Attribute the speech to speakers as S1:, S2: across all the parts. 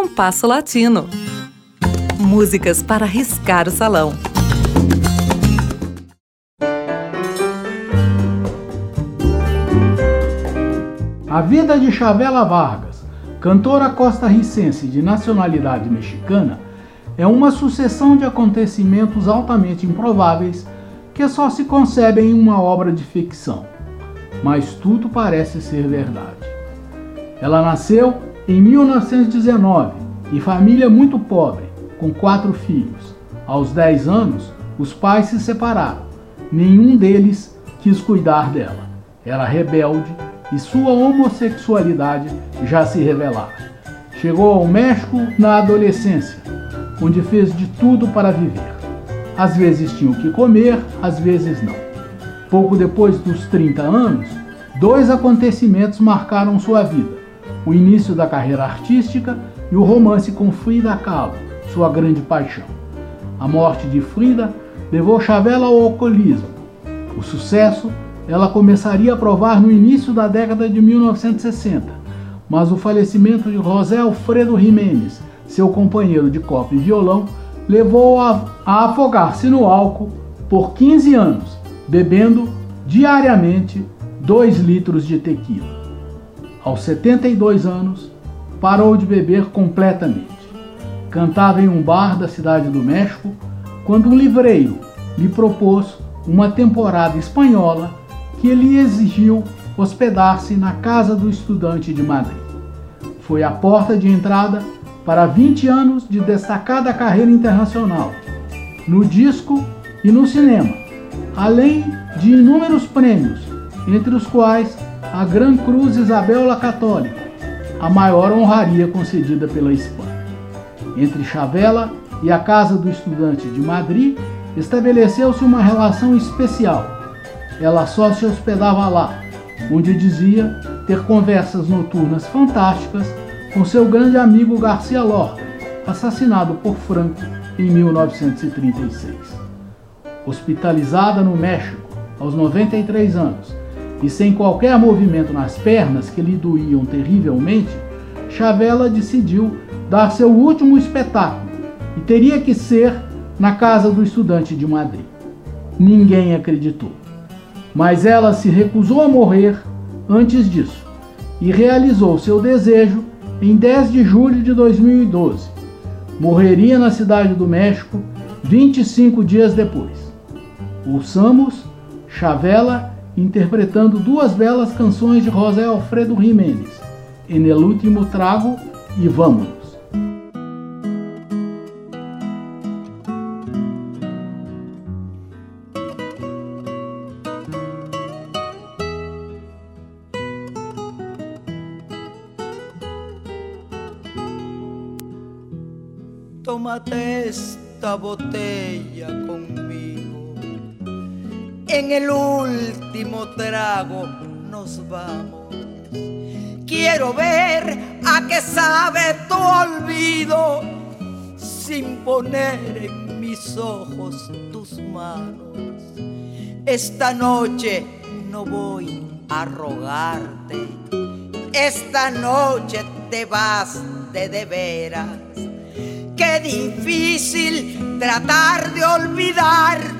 S1: Compasso Latino. Músicas para riscar o salão.
S2: A vida de Chavela Vargas, cantora costarricense de nacionalidade mexicana, é uma sucessão de acontecimentos altamente improváveis que só se concebem em uma obra de ficção. Mas tudo parece ser verdade. Ela nasceu em 1919, em família muito pobre, com quatro filhos. Aos 10 anos, os pais se separaram. Nenhum deles quis cuidar dela. Era rebelde e sua homossexualidade já se revelava. Chegou ao México na adolescência, onde fez de tudo para viver. Às vezes tinha o que comer, às vezes não. Pouco depois dos 30 anos, dois acontecimentos marcaram sua vida: o início da carreira artística e o romance com Frida Kahlo, sua grande paixão. A morte de Frida levou Chavela ao alcoolismo. O sucesso ela começaria a provar no início da década de 1960, mas o falecimento de José Alfredo Jiménez, seu companheiro de copa e violão, levou-a a afogar-se no álcool por 15 anos, bebendo diariamente 2 litros de tequila. Aos 72 anos, parou de beber completamente. Cantava em um bar da cidade do México quando um livreiro lhe propôs uma temporada espanhola que ele exigiu hospedar-se na casa do estudante de Madrid. Foi a porta de entrada para 20 anos de destacada carreira internacional, no disco e no cinema, além de inúmeros prêmios, entre os quais a Gran Cruz Isabel la Católica, a maior honraria concedida pela Espanha. Entre Chavela e a Casa do Estudante de Madrid estabeleceu-se uma relação especial ela só se hospedava lá, onde dizia ter conversas noturnas fantásticas com seu grande amigo Garcia Lorca, assassinado por Franco em 1936. Hospitalizada no México aos 93 anos e sem qualquer movimento nas pernas que lhe doíam terrivelmente, Chavela decidiu dar seu último espetáculo e teria que ser na casa do estudante de Madrid. Ninguém acreditou mas ela se recusou a morrer antes disso e realizou seu desejo em 10 de julho de 2012. Morreria na cidade do México 25 dias depois. Ouçamos Chavela interpretando duas belas canções de José Alfredo Jiménez, En el último trago e Vamos.
S3: tómate esta botella conmigo. En el último trago nos vamos. Quiero ver a qué sabe tu olvido sin poner en mis ojos tus manos. Esta noche no voy a rogarte. Esta noche te vas de de veras Qué difícil tratar de olvidarte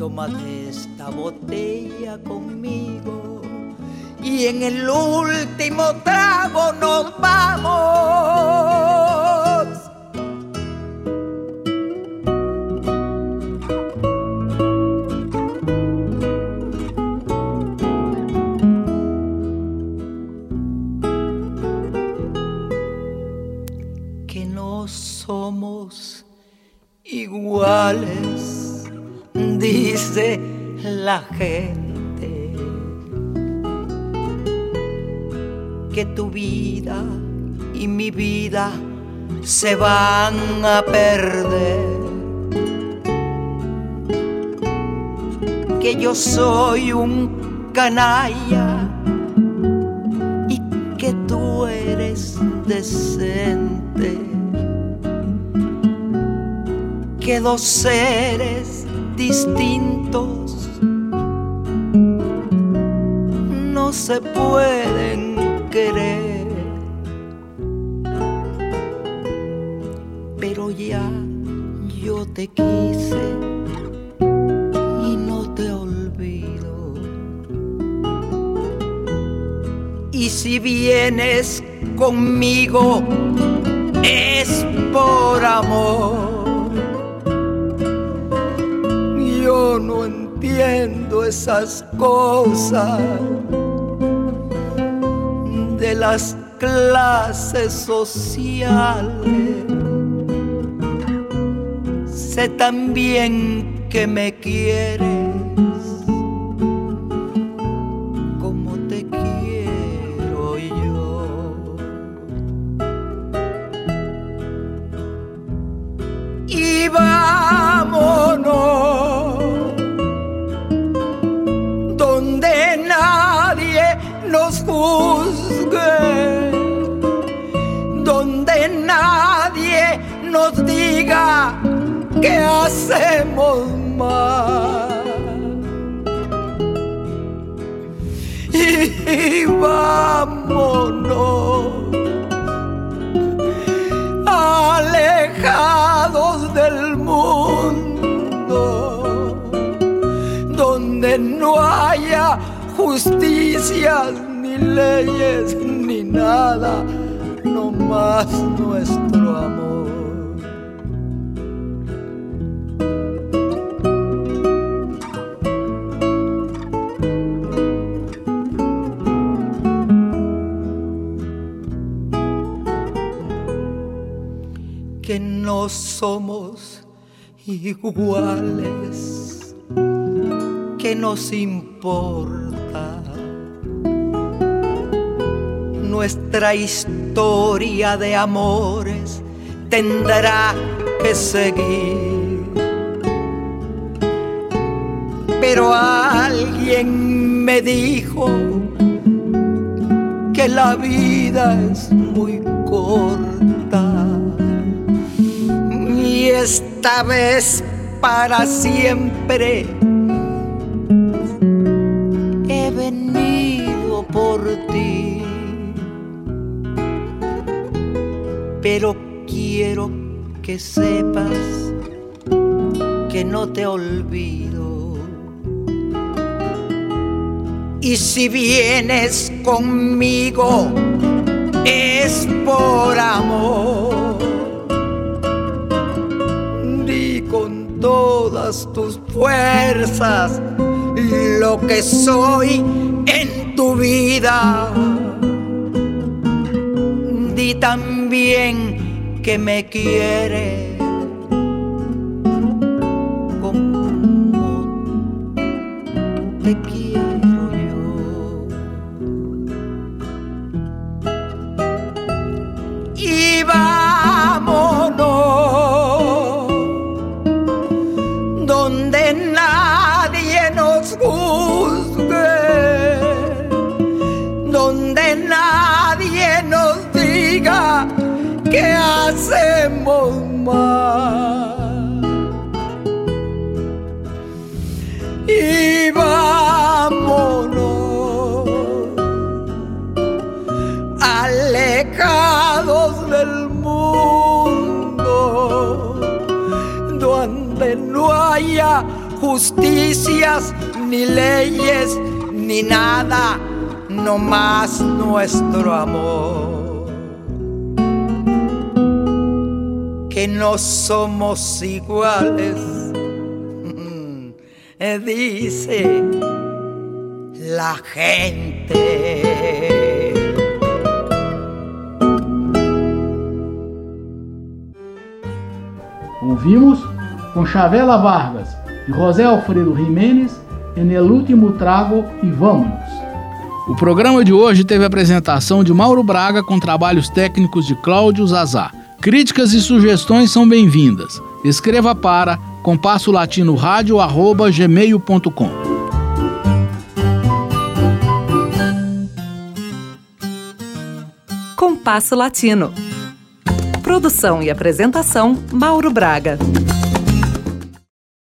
S3: Tómate esta botella conmigo y en el último trago nos vamos. Gente. Que tu vida y mi vida se van a perder. Que yo soy un canalla y que tú eres decente. Que dos seres distintos no se pueden querer. Pero ya yo te quise y no te olvido. Y si vienes conmigo es por amor. Yo no entiendo esas cosas de las clases sociales. Sé también que me quieres nos juzgue, donde nadie nos diga que hacemos mal. Y vámonos alejados del mundo, donde no haya justicias ni leyes ni nada, no más nuestro amor. Que no somos iguales, que nos importa nuestra historia de amores tendrá que seguir. Pero alguien me dijo que la vida es muy corta y esta vez para siempre he venido por ti. Pero quiero que sepas que no te olvido. Y si vienes conmigo es por amor. Di con todas tus fuerzas lo que soy en tu vida. Di también que me quieres no haya justicias ni leyes ni nada, no más nuestro amor. Que no somos iguales, dice la gente.
S2: Com Chavela Vargas e José Alfredo Jimenez em El Último Trago e Vamos. O programa de hoje teve a apresentação de Mauro Braga com trabalhos técnicos de Cláudio Zazá. Críticas e sugestões são bem-vindas. Escreva para compasso latino gmail.com.
S1: Compasso Latino. Produção e apresentação Mauro Braga.